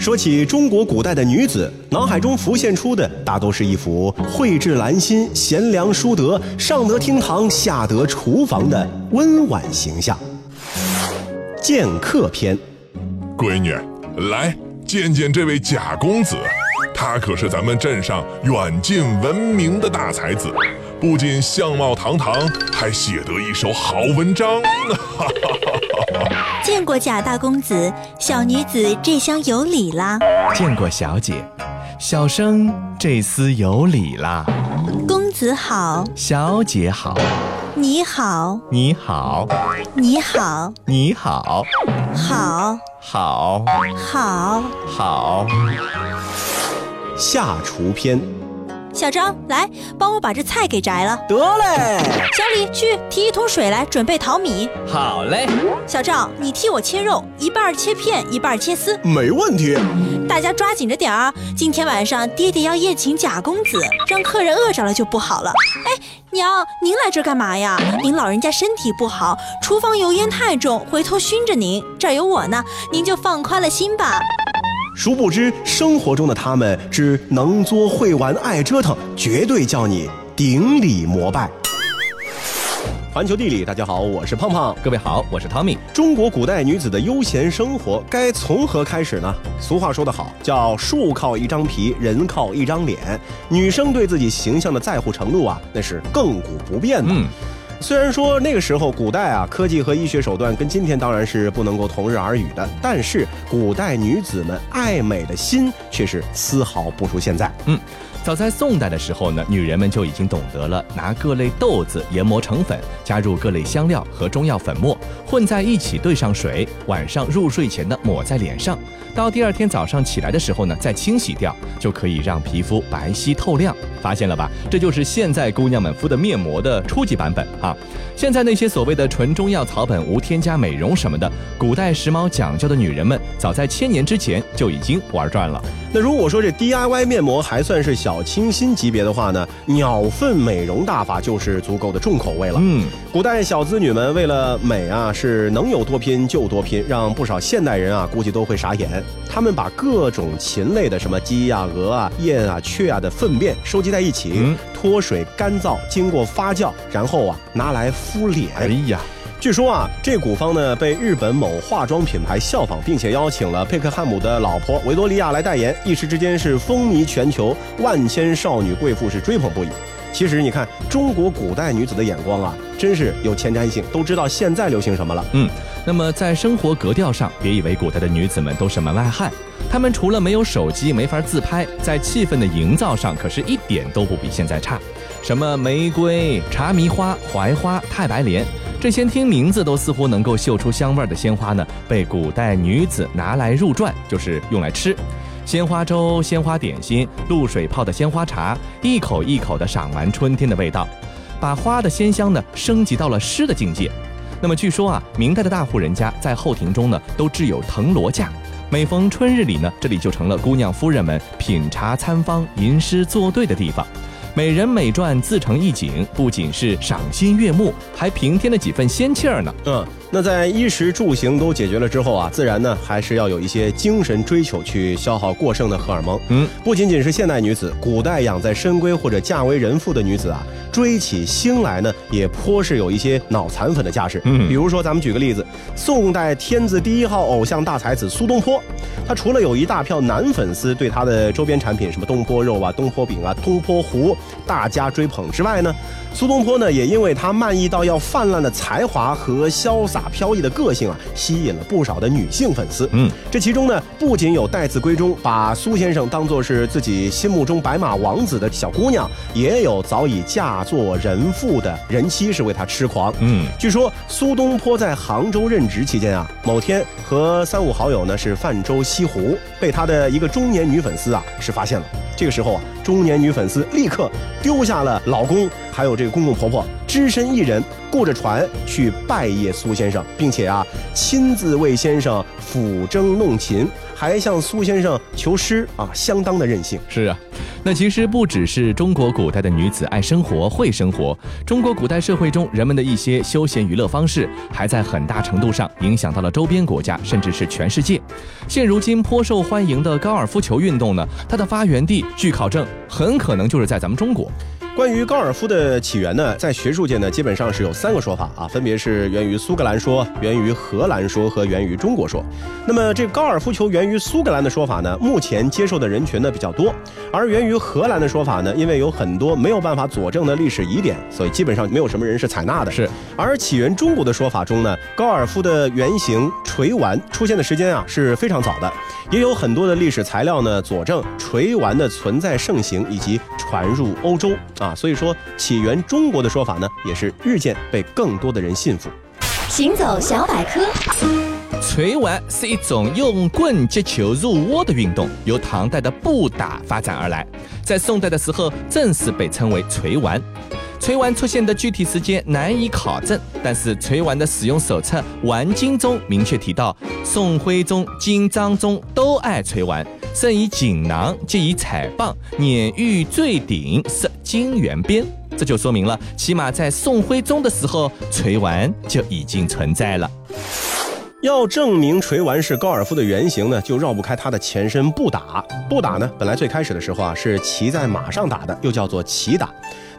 说起中国古代的女子，脑海中浮现出的大都是一幅蕙质兰心、贤良淑德、上得厅堂、下得厨房的温婉形象。剑客篇，闺女，来见见这位贾公子，他可是咱们镇上远近闻名的大才子，不仅相貌堂堂，还写得一手好文章。见过贾大公子，小女子这厢有礼啦。见过小姐，小生这厮有礼啦。公子好，小姐好，你好，你好，你好，你好，好，好，好。好。下厨篇。小张，来帮我把这菜给摘了。得嘞，小李，去提一桶水来，准备淘米。好嘞，小赵，你替我切肉，一半切片，一半切丝。没问题。大家抓紧着点儿啊！今天晚上爹爹要宴请贾公子，让客人饿着了就不好了。哎，娘，您来这儿干嘛呀？您老人家身体不好，厨房油烟太重，回头熏着您。这儿有我呢，您就放宽了心吧。殊不知，生活中的他们之能作会玩、爱折腾，绝对叫你顶礼膜拜。环球地理，大家好，我是胖胖。各位好，我是汤米。中国古代女子的悠闲生活该从何开始呢？俗话说得好，叫树靠一张皮，人靠一张脸。女生对自己形象的在乎程度啊，那是亘古不变的。嗯，虽然说那个时候古代啊，科技和医学手段跟今天当然是不能够同日而语的，但是古代女子们爱美的心却是丝毫不如现在。嗯早在宋代的时候呢，女人们就已经懂得了拿各类豆子研磨成粉，加入各类香料和中药粉末，混在一起兑上水，晚上入睡前呢抹在脸上，到第二天早上起来的时候呢再清洗掉，就可以让皮肤白皙透亮。发现了吧？这就是现在姑娘们敷的面膜的初级版本啊！现在那些所谓的纯中药草本、无添加美容什么的，古代时髦讲究的女人们，早在千年之前就已经玩转了。那如果说这 DIY 面膜还算是小清新级别的话呢，鸟粪美容大法就是足够的重口味了。嗯，古代小资女们为了美啊，是能有多拼就多拼，让不少现代人啊估计都会傻眼。他们把各种禽类的什么鸡啊、鹅啊、燕啊、雀啊的粪便收集在一起，嗯脱水干燥，经过发酵，然后啊拿来敷脸。哎呀，据说啊，这古方呢被日本某化妆品牌效仿，并且邀请了贝克汉姆的老婆维多利亚来代言，一时之间是风靡全球，万千少女贵妇是追捧不已。其实你看，中国古代女子的眼光啊，真是有前瞻性，都知道现在流行什么了。嗯，那么在生活格调上，别以为古代的女子们都是门外汉，她们除了没有手机没法自拍，在气氛的营造上可是一点都不比现在差。什么玫瑰、茶迷花、槐花、太白莲，这些听名字都似乎能够嗅出香味的鲜花呢，被古代女子拿来入馔，就是用来吃。鲜花粥、鲜花点心、露水泡的鲜花茶，一口一口地赏完春天的味道，把花的鲜香呢升级到了诗的境界。那么据说啊，明代的大户人家在后庭中呢都置有藤萝架，每逢春日里呢，这里就成了姑娘夫人们品茶餐方、吟诗作对的地方。美人美传自成一景，不仅是赏心悦目，还平添了几分仙气儿呢。嗯，那在衣食住行都解决了之后啊，自然呢还是要有一些精神追求去消耗过剩的荷尔蒙。嗯，不仅仅是现代女子，古代养在深闺或者嫁为人妇的女子啊，追起星来呢，也颇是有一些脑残粉的架势。嗯比如说咱们举个例子，宋代天字第一号偶像大才子苏东坡，他除了有一大票男粉丝对他的周边产品什么东坡肉啊、东坡饼啊、东坡糊大加追捧之外呢，苏东坡呢也因为他漫溢到要泛滥的才华和潇洒飘逸的个性啊，吸引了不少的女性粉丝。嗯，这其中呢，不仅有待字闺中把苏先生当做是自己心目中白马王子的小姑娘，也有早已嫁作人妇的人妻是为他痴狂。嗯，据说苏东坡在杭州任职期间啊，某天和三五好友呢是泛舟西湖，被他的一个中年女粉丝啊是发现了。这个时候啊，中年女粉丝立刻丢下了老公，还有这个公公婆婆，只身一人雇着船去拜谒苏先生，并且啊，亲自为先生抚筝弄琴，还向苏先生求诗啊，相当的任性。是啊，那其实不只是中国古代的女子爱生活、会生活，中国古代社会中人们的一些休闲娱乐方式，还在很大程度上影响到了周边国家，甚至是全世界。现如今颇受欢迎的高尔夫球运动呢，它的发源地据考证，很可能就是在咱们中国。关于高尔夫的起源呢，在学术界呢，基本上是有三个说法啊，分别是源于苏格兰说、源于荷兰说和源于中国说。那么这高尔夫球源于苏格兰的说法呢，目前接受的人群呢比较多，而源于荷兰的说法呢，因为有很多没有办法佐证的历史疑点，所以基本上没有什么人是采纳的。是，而起源中国的说法中呢，高尔夫的原型锤丸出现的时间啊是非常早的，也有很多的历史材料呢佐证锤丸的存在盛行以及传入欧洲啊，所以说起源中国的说法呢，也是日渐被更多的人信服。行走小百科，锤丸是一种用棍击球入窝的运动，由唐代的步打发展而来，在宋代的时候正式被称为锤丸。锤丸出现的具体时间难以考证，但是锤丸的使用手册《丸经》中明确提到，宋徽宗、金章宗都爱锤丸，甚以锦囊，皆以彩棒，碾玉坠顶，设金圆鞭。这就说明了，起码在宋徽宗的时候，锤丸就已经存在了。要证明锤丸是高尔夫的原型呢，就绕不开它的前身步打。步打呢，本来最开始的时候啊是骑在马上打的，又叫做骑打。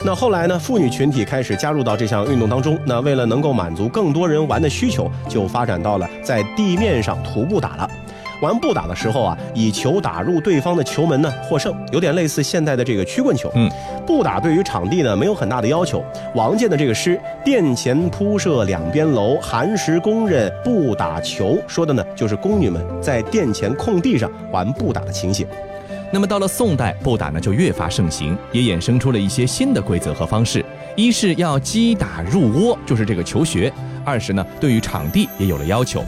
那后来呢，妇女群体开始加入到这项运动当中。那为了能够满足更多人玩的需求，就发展到了在地面上徒步打了。玩不打的时候啊，以球打入对方的球门呢，获胜，有点类似现在的这个曲棍球。嗯，不打对于场地呢没有很大的要求。王建的这个诗“殿前铺设两边楼，寒食宫人不打球”，说的呢就是宫女们在殿前空地上玩不打的情形。那么到了宋代，不打呢就越发盛行，也衍生出了一些新的规则和方式。一是要击打入窝，就是这个球穴；二是呢，对于场地也有了要求。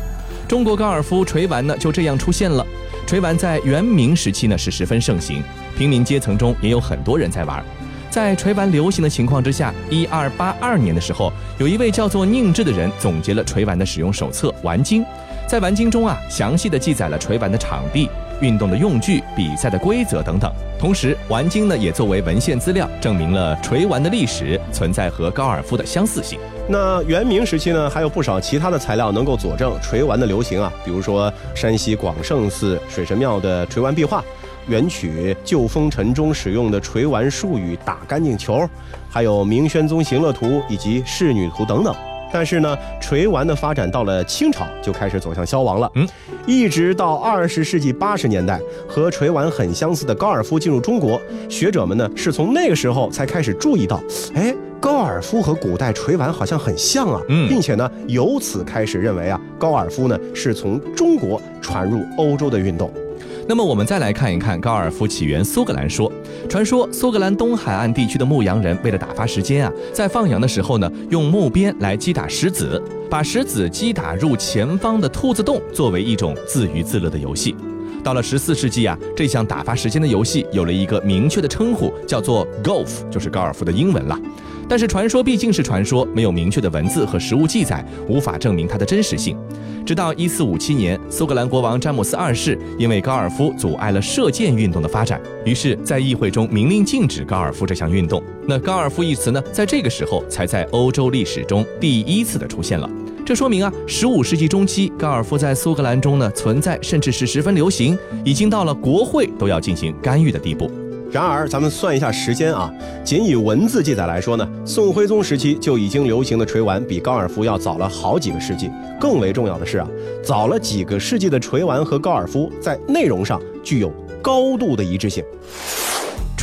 中国高尔夫锤丸呢就这样出现了。锤丸在元明时期呢是十分盛行，平民阶层中也有很多人在玩。在锤丸流行的情况之下，一二八二年的时候，有一位叫做宁志的人总结了锤丸的使用手册《玩经》。在《玩经》中啊，详细的记载了锤丸的场地、运动的用具、比赛的规则等等。同时，《玩经》呢也作为文献资料，证明了锤丸的历史存在和高尔夫的相似性。那元明时期呢，还有不少其他的材料能够佐证锤丸的流行啊，比如说山西广胜寺水神庙的锤丸壁画，元曲旧风尘中使用的锤丸术语“打干净球”，还有明宣宗行乐图以及仕女图等等。但是呢，锤丸的发展到了清朝就开始走向消亡了。嗯，一直到二十世纪八十年代，和锤丸很相似的高尔夫进入中国，学者们呢是从那个时候才开始注意到，哎，高尔夫和古代锤丸好像很像啊，嗯并且呢由此开始认为啊，高尔夫呢是从中国传入欧洲的运动。那么我们再来看一看高尔夫起源苏格兰说。传说苏格兰东海岸地区的牧羊人为了打发时间啊，在放羊的时候呢，用木鞭来击打石子，把石子击打入前方的兔子洞，作为一种自娱自乐的游戏。到了十四世纪啊，这项打发时间的游戏有了一个明确的称呼，叫做 golf，就是高尔夫的英文了。但是传说毕竟是传说，没有明确的文字和实物记载，无法证明它的真实性。直到一四五七年，苏格兰国王詹姆斯二世因为高尔夫阻碍了射箭运动的发展，于是，在议会中明令禁止高尔夫这项运动。那高尔夫一词呢，在这个时候才在欧洲历史中第一次的出现了。这说明啊，十五世纪中期，高尔夫在苏格兰中呢存在，甚至是十分流行，已经到了国会都要进行干预的地步。然而，咱们算一下时间啊，仅以文字记载来说呢，宋徽宗时期就已经流行的锤丸比高尔夫要早了好几个世纪。更为重要的是啊，早了几个世纪的锤丸和高尔夫在内容上具有高度的一致性。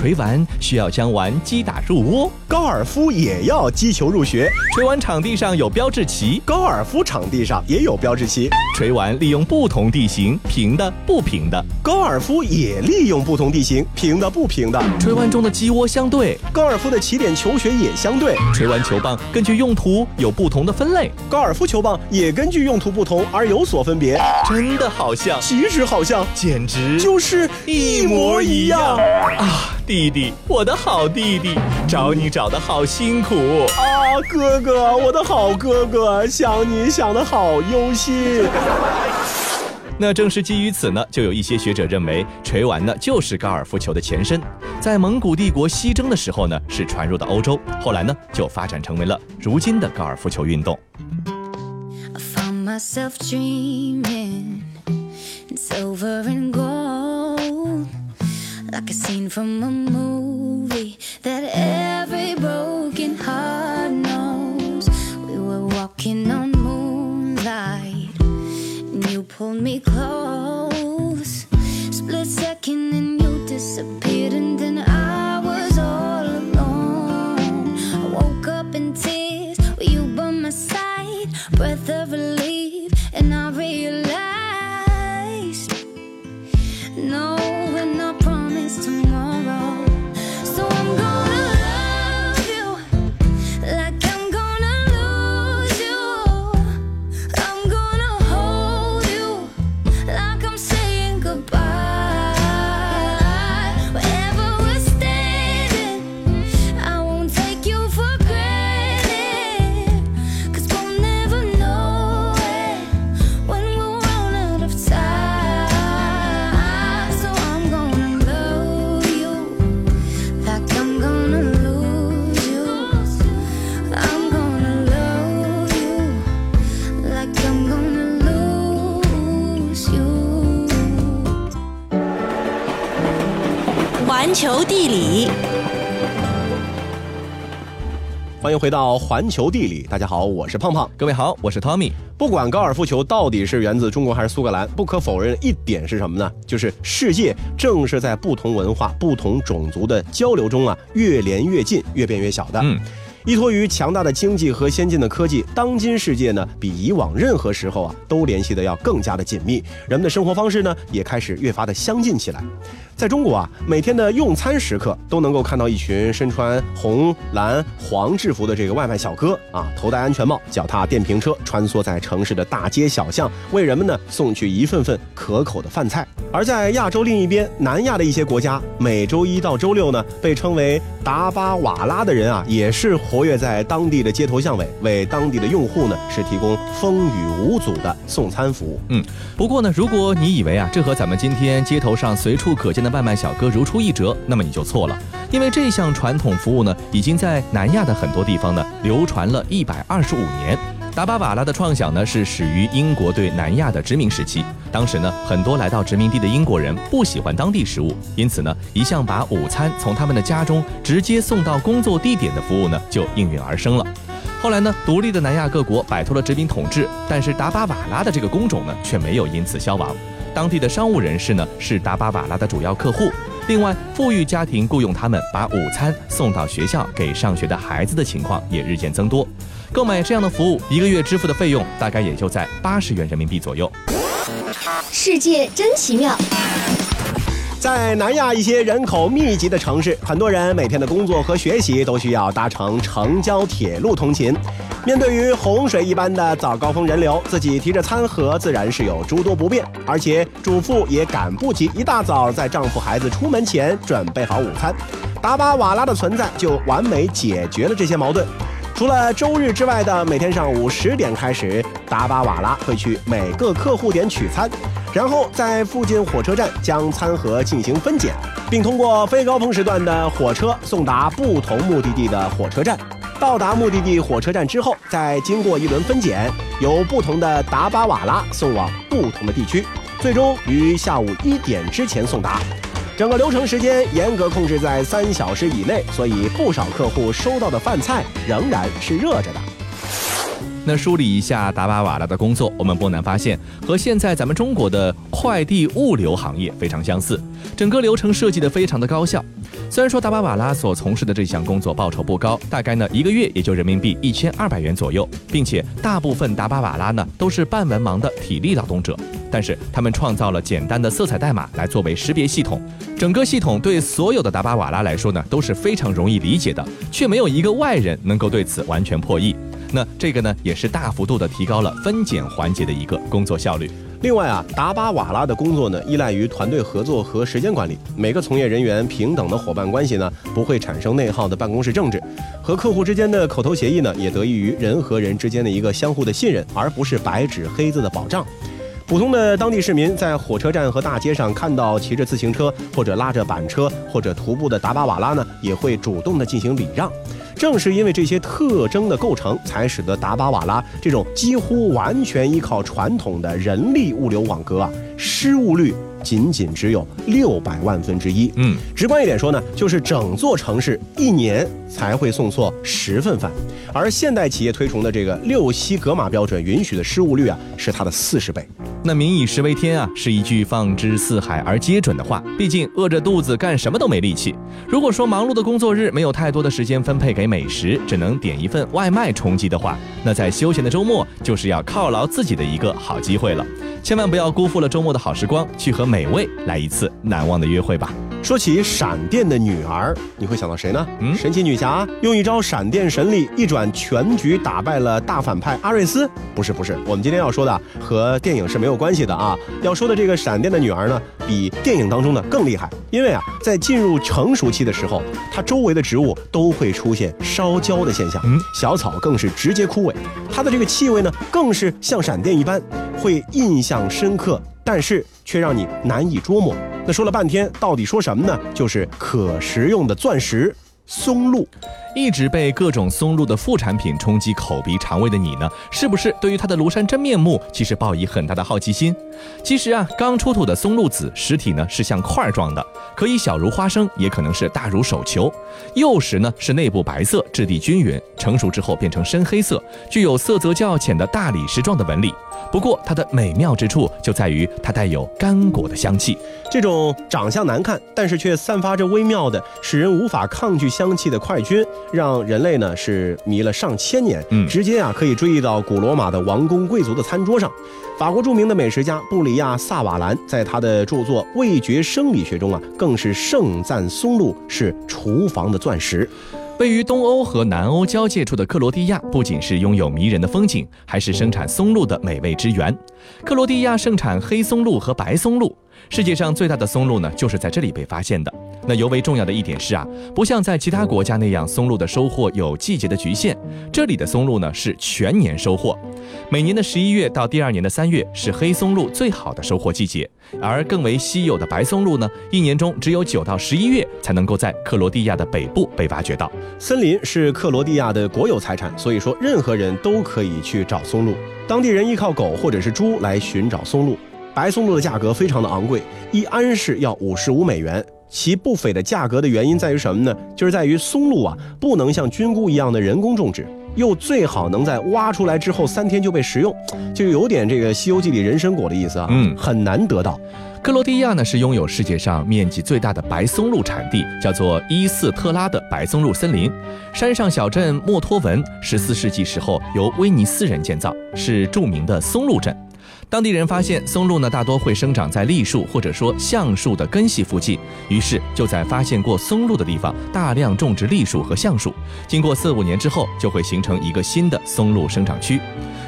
锤丸需要将丸击打入窝，高尔夫也要击球入穴，锤丸场地上有标志旗，高尔夫场地上也有标志旗，锤丸利用不同地形，平的、不平的，高尔夫也利用不同地形，平的、不平的，锤丸中的鸡窝相对，高尔夫的起点球穴也相对，锤丸球棒根据用途有不同的分类，高尔夫球棒也根据用途不同而有所分别，真的好像，其实好像简直就是一模一样。啊！弟弟，我的好弟弟，找你找的好辛苦。啊，哥哥，我的好哥哥，想你想的好忧心。那正是基于此呢，就有一些学者认为，锤丸呢就是高尔夫球的前身，在蒙古帝国西征的时候呢，是传入到欧洲，后来呢就发展成为了如今的高尔夫球运动。I found myself dreaming in silver and gold, like a scene from a movie 欢迎回到环球地理，大家好，我是胖胖。各位好，我是 Tommy。不管高尔夫球到底是源自中国还是苏格兰，不可否认一点是什么呢？就是世界正是在不同文化、不同种族的交流中啊，越连越近，越变越小的。嗯。依托于强大的经济和先进的科技，当今世界呢，比以往任何时候啊，都联系的要更加的紧密。人们的生活方式呢，也开始越发的相近起来。在中国啊，每天的用餐时刻都能够看到一群身穿红、蓝、黄制服的这个外卖小哥啊，头戴安全帽，脚踏电瓶车，穿梭在城市的大街小巷，为人们呢送去一份份可口的饭菜。而在亚洲另一边，南亚的一些国家，每周一到周六呢，被称为达巴瓦拉的人啊，也是活跃在当地的街头巷尾，为当地的用户呢是提供风雨无阻的送餐服务。嗯，不过呢，如果你以为啊，这和咱们今天街头上随处可见的外卖小哥如出一辙，那么你就错了。因为这项传统服务呢，已经在南亚的很多地方呢流传了一百二十五年。达巴瓦拉的创想呢，是始于英国对南亚的殖民时期。当时呢，很多来到殖民地的英国人不喜欢当地食物，因此呢，一项把午餐从他们的家中直接送到工作地点的服务呢，就应运而生了。后来呢，独立的南亚各国摆脱了殖民统治，但是达巴瓦拉的这个工种呢，却没有因此消亡。当地的商务人士呢，是达巴瓦拉的主要客户。另外，富裕家庭雇佣他们把午餐送到学校给上学的孩子的情况也日渐增多。购买这样的服务，一个月支付的费用大概也就在八十元人民币左右。世界真奇妙。在南亚一些人口密集的城市，很多人每天的工作和学习都需要搭乘城郊铁路通勤。面对于洪水一般的早高峰人流，自己提着餐盒自然是有诸多不便，而且主妇也赶不及一大早在丈夫孩子出门前准备好午餐。达巴瓦拉的存在就完美解决了这些矛盾。除了周日之外的每天上午十点开始，达巴瓦拉会去每个客户点取餐，然后在附近火车站将餐盒进行分拣，并通过非高峰时段的火车送达不同目的地的火车站。到达目的地火车站之后，再经过一轮分拣，由不同的达巴瓦拉送往不同的地区，最终于下午一点之前送达。整个流程时间严格控制在三小时以内，所以不少客户收到的饭菜仍然是热着的。那梳理一下达巴瓦拉的工作，我们不难发现，和现在咱们中国的快递物流行业非常相似，整个流程设计的非常的高效。虽然说达巴瓦拉所从事的这项工作报酬不高，大概呢一个月也就人民币一千二百元左右，并且大部分达巴瓦拉呢都是半文盲的体力劳动者，但是他们创造了简单的色彩代码来作为识别系统，整个系统对所有的达巴瓦拉来说呢都是非常容易理解的，却没有一个外人能够对此完全破译。那这个呢，也是大幅度的提高了分拣环节的一个工作效率。另外啊，达巴瓦拉的工作呢，依赖于团队合作和时间管理，每个从业人员平等的伙伴关系呢，不会产生内耗的办公室政治，和客户之间的口头协议呢，也得益于人和人之间的一个相互的信任，而不是白纸黑字的保障。普通的当地市民在火车站和大街上看到骑着自行车或者拉着板车或者徒步的达巴瓦拉呢，也会主动的进行礼让。正是因为这些特征的构成，才使得达巴瓦拉这种几乎完全依靠传统的人力物流网格啊，失误率仅仅只有六百万分之一。嗯，直观一点说呢，就是整座城市一年才会送错十份饭，而现代企业推崇的这个六西格玛标准允许的失误率啊，是它的四十倍。那“民以食为天”啊，是一句放之四海而皆准的话。毕竟饿着肚子干什么都没力气。如果说忙碌的工作日没有太多的时间分配给美食，只能点一份外卖充饥的话，那在休闲的周末就是要犒劳自己的一个好机会了。千万不要辜负了周末的好时光，去和美味来一次难忘的约会吧。说起闪电的女儿，你会想到谁呢？嗯神奇女侠用一招闪电神力一转全局，打败了大反派阿瑞斯。不是不是，我们今天要说的和电影是没有关系的啊。要说的这个闪电的女儿呢，比电影当中的更厉害，因为啊，在进入成熟期的时候，它周围的植物都会出现烧焦的现象，嗯小草更是直接枯萎，它的这个气味呢，更是像闪电一般，会印象深刻，但是却让你难以捉摸。那说了半天，到底说什么呢？就是可食用的钻石松露。一直被各种松露的副产品冲击口鼻肠胃的你呢，是不是对于它的庐山真面目其实抱以很大的好奇心？其实啊，刚出土的松露籽实体呢是像块儿状的，可以小如花生，也可能是大如手球。幼时呢是内部白色，质地均匀，成熟之后变成深黑色，具有色泽较浅的大理石状的纹理。不过它的美妙之处就在于它带有干果的香气。这种长相难看，但是却散发着微妙的、使人无法抗拒香气的快菌，让人类呢是迷了上千年。嗯直接啊可以追忆到古罗马的王公贵族的餐桌上。法国著名的美食家布里亚·萨瓦兰在他的著作《味觉生理学》中啊，更是盛赞松露是厨房的钻石。位于东欧和南欧交界处的克罗地亚，不仅是拥有迷人的风景，还是生产松露的美味之源。克罗地亚盛产黑松露和白松露，世界上最大的松露呢，就是在这里被发现的。那尤为重要的一点是啊，不像在其他国家那样，松露的收获有季节的局限，这里的松露呢是全年收获。每年的十一月到第二年的三月是黑松露最好的收获季节，而更为稀有的白松露呢，一年中只有九到十一月才能够在克罗地亚的北部被挖掘到。森林是克罗地亚的国有财产，所以说任何人都可以去找松露。当地人依靠狗或者是猪来寻找松露。白松露的价格非常的昂贵，一安士要五十五美元。其不菲的价格的原因在于什么呢？就是在于松露啊，不能像菌菇一样的人工种植，又最好能在挖出来之后三天就被食用，就有点这个《西游记》里人参果的意思啊，嗯很难得到。克罗地亚呢是拥有世界上面积最大的白松露产地，叫做伊斯特拉的白松露森林。山上小镇莫托文，十四世纪时候由威尼斯人建造，是著名的松露镇。当地人发现松露呢大多会生长在栗树或者说橡树的根系附近，于是就在发现过松露的地方大量种植栗树和橡树。经过四五年之后，就会形成一个新的松露生长区。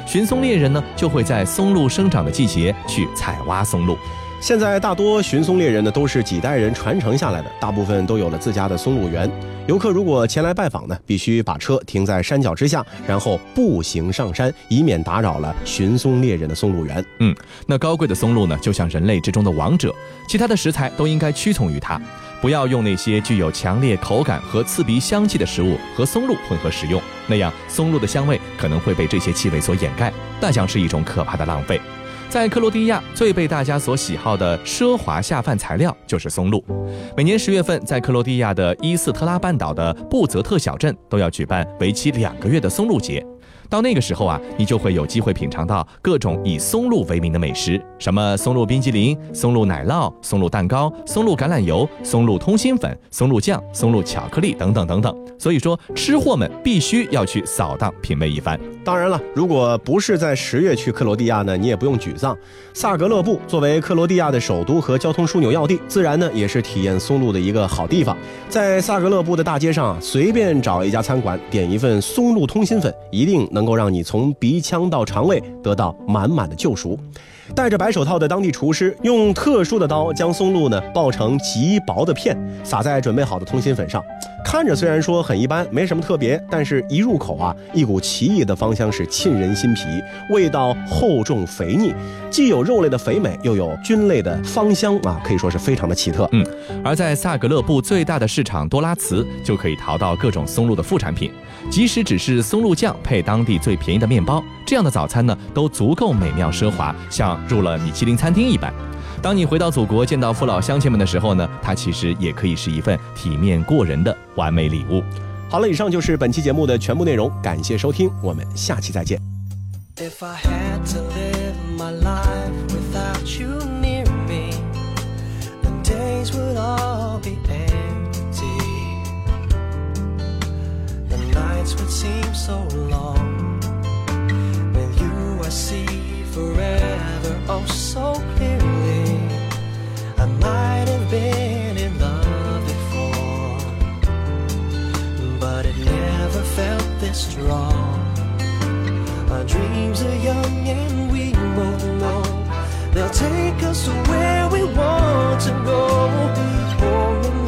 寻松猎人呢就会在松露生长的季节去采挖松露。现在大多寻松猎人呢都是几代人传承下来的，大部分都有了自家的松露园。游客如果前来拜访呢，必须把车停在山脚之下，然后步行上山，以免打扰了寻松猎人的松露园。嗯，那高贵的松露呢，就像人类之中的王者，其他的食材都应该屈从于它，不要用那些具有强烈口感和刺鼻香气的食物和松露混合食用，那样松露的香味可能会被这些气味所掩盖，那将是一种可怕的浪费。在克罗地亚，最被大家所喜好的奢华下饭材料就是松露。每年十月份，在克罗地亚的伊斯特拉半岛的布泽特小镇都要举办为期两个月的松露节。到那个时候啊，你就会有机会品尝到各种以松露为名的美食，什么松露冰激凌、松露奶酪、松露蛋糕、松露橄榄油、松露通心粉、松露酱、松露巧克力等等等等。所以说，吃货们必须要去扫荡品味一番。当然了，如果不是在十月去克罗地亚呢，你也不用沮丧。萨格勒布作为克罗地亚的首都和交通枢纽要地，自然呢也是体验松露的一个好地方。在萨格勒布的大街上啊，随便找一家餐馆，点一份松露通心粉，一定能够让你从鼻腔到肠胃得到满满的救赎。戴着白手套的当地厨师用特殊的刀将松露呢爆成极薄的片，撒在准备好的通心粉上。看着虽然说很一般，没什么特别，但是一入口啊，一股奇异的芳香是沁人心脾，味道厚重肥腻，既有肉类的肥美，又有菌类的芳香啊，可以说是非常的奇特。嗯，而在萨格勒布最大的市场多拉茨，就可以淘到各种松露的副产品，即使只是松露酱配当地最便宜的面包，这样的早餐呢，都足够美妙奢华，像入了米其林餐厅一般。当你回到祖国见到父老乡亲们的时候呢，它其实也可以是一份体面过人的完美礼物。好了，以上就是本期节目的全部内容，感谢收听，我们下期再见。If I had to live my life without you near me, the days would all be nights would seem so long. With you, I see forever oh so clearly. I might have been in love before, but it never felt this strong. Our dreams are young and we both know they'll take us to where we want to go. Hold